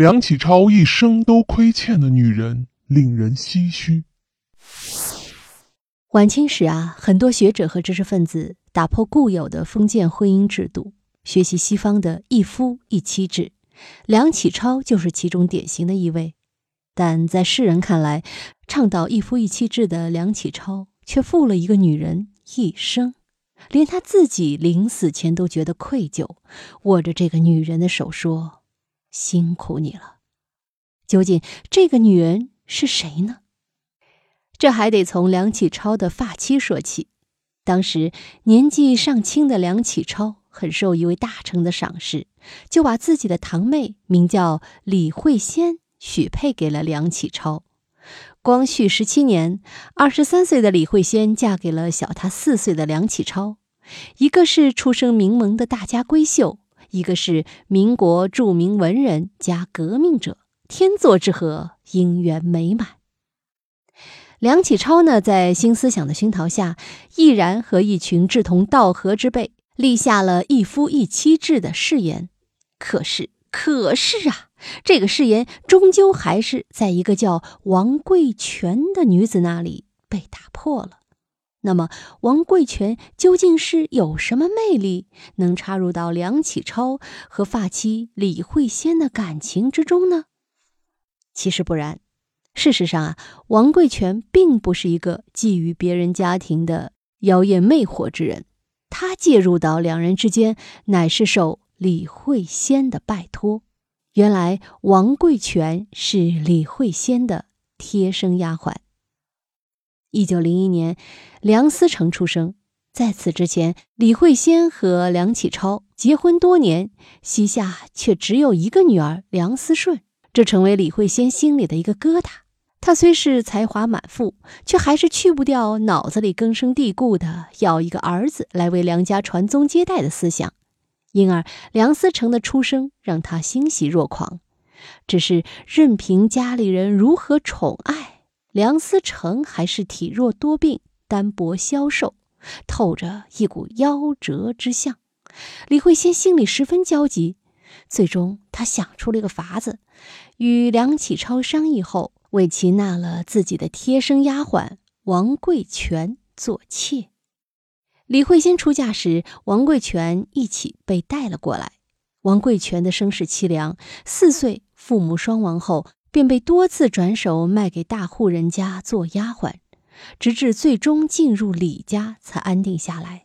梁启超一生都亏欠的女人，令人唏嘘。晚清时啊，很多学者和知识分子打破固有的封建婚姻制度，学习西方的一夫一妻制。梁启超就是其中典型的一位。但在世人看来，倡导一夫一妻制的梁启超却负了一个女人一生，连他自己临死前都觉得愧疚，握着这个女人的手说。辛苦你了。究竟这个女人是谁呢？这还得从梁启超的发妻说起。当时年纪尚轻的梁启超很受一位大臣的赏识，就把自己的堂妹名叫李惠仙许配给了梁启超。光绪十七年，二十三岁的李惠仙嫁给了小她四岁的梁启超，一个是出身名门的大家闺秀。一个是民国著名文人加革命者，天作之合，姻缘美满。梁启超呢，在新思想的熏陶下，毅然和一群志同道合之辈立下了一夫一妻制的誓言。可是，可是啊，这个誓言终究还是在一个叫王贵全的女子那里被打破了。那么，王贵全究竟是有什么魅力，能插入到梁启超和发妻李惠仙的感情之中呢？其实不然。事实上啊，王贵全并不是一个觊觎别人家庭的妖艳魅惑之人，他介入到两人之间，乃是受李惠仙的拜托。原来，王贵全是李惠仙的贴身丫鬟。一九零一年，梁思成出生。在此之前，李惠仙和梁启超结婚多年，膝下却只有一个女儿梁思顺，这成为李惠仙心里的一个疙瘩。她虽是才华满腹，却还是去不掉脑子里根深蒂固的要一个儿子来为梁家传宗接代的思想。因而，梁思成的出生让她欣喜若狂。只是任凭家里人如何宠爱。梁思成还是体弱多病、单薄消瘦，透着一股夭折之相。李慧仙心里十分焦急，最终她想出了一个法子，与梁启超商议后，为其纳了自己的贴身丫鬟王贵全做妾。李慧仙出嫁时，王贵全一起被带了过来。王贵全的身世凄凉，四岁父母双亡后。便被多次转手卖给大户人家做丫鬟，直至最终进入李家才安定下来。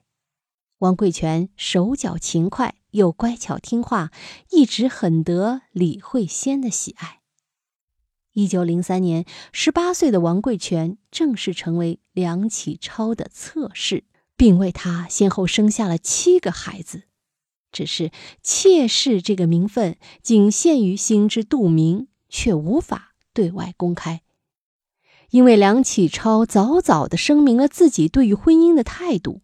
王贵全手脚勤快又乖巧听话，一直很得李慧仙的喜爱。一九零三年，十八岁的王贵全正式成为梁启超的侧室，并为他先后生下了七个孩子。只是妾室这个名分仅限于心知肚明。却无法对外公开，因为梁启超早早的声明了自己对于婚姻的态度。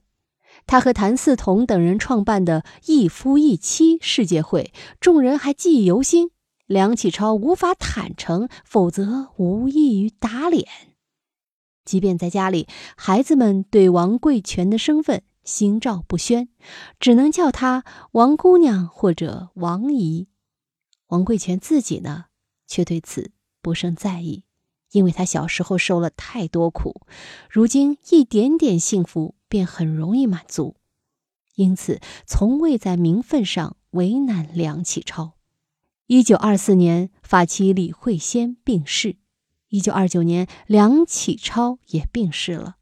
他和谭嗣同等人创办的一夫一妻世界会，众人还记忆犹新。梁启超无法坦诚，否则无异于打脸。即便在家里，孩子们对王贵全的身份心照不宣，只能叫他王姑娘或者王姨。王贵全自己呢？却对此不甚在意，因为他小时候受了太多苦，如今一点点幸福便很容易满足，因此从未在名分上为难梁启超。一九二四年，发妻李惠仙病逝；一九二九年，梁启超也病逝了，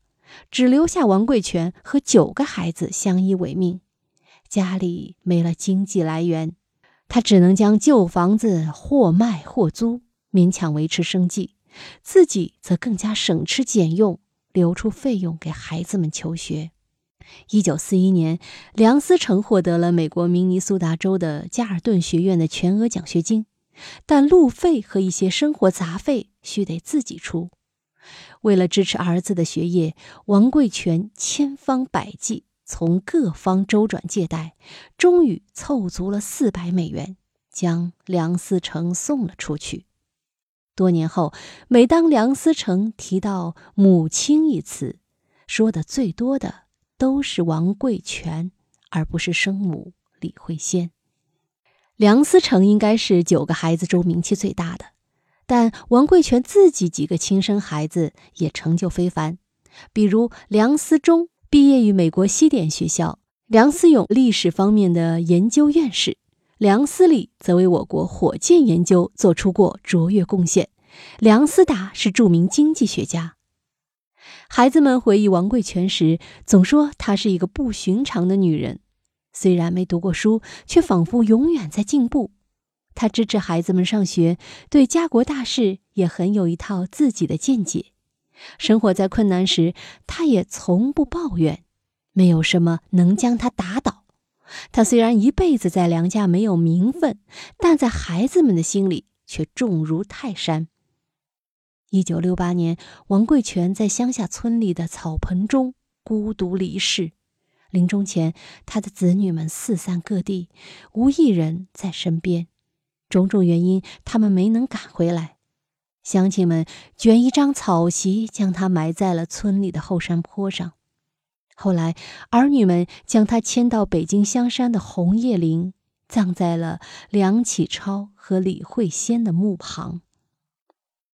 只留下王贵全和九个孩子相依为命，家里没了经济来源。他只能将旧房子或卖或租，勉强维持生计，自己则更加省吃俭用，留出费用给孩子们求学。一九四一年，梁思成获得了美国明尼苏达州的加尔顿学院的全额奖学金，但路费和一些生活杂费需得自己出。为了支持儿子的学业，王贵全千方百计。从各方周转借贷，终于凑足了四百美元，将梁思成送了出去。多年后，每当梁思成提到“母亲”一词，说的最多的都是王贵全，而不是生母李惠仙。梁思成应该是九个孩子中名气最大的，但王贵全自己几个亲生孩子也成就非凡，比如梁思忠毕业于美国西点学校，梁思永历史方面的研究院士，梁思礼则为我国火箭研究做出过卓越贡献，梁思达是著名经济学家。孩子们回忆王贵全时，总说她是一个不寻常的女人。虽然没读过书，却仿佛永远在进步。他支持孩子们上学，对家国大事也很有一套自己的见解。生活在困难时，他也从不抱怨，没有什么能将他打倒。他虽然一辈子在梁家没有名分，但在孩子们的心里却重如泰山。一九六八年，王贵全在乡下村里的草棚中孤独离世。临终前，他的子女们四散各地，无一人在身边。种种原因，他们没能赶回来。乡亲们卷一张草席，将他埋在了村里的后山坡上。后来，儿女们将他迁到北京香山的红叶林，葬在了梁启超和李惠仙的墓旁。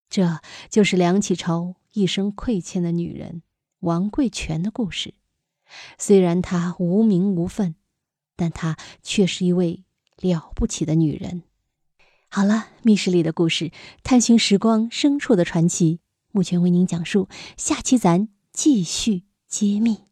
这就是梁启超一生亏欠的女人王贵全的故事。虽然她无名无份，但她却是一位了不起的女人。好了，密室里的故事，探寻时光深处的传奇，目前为您讲述。下期咱继续揭秘。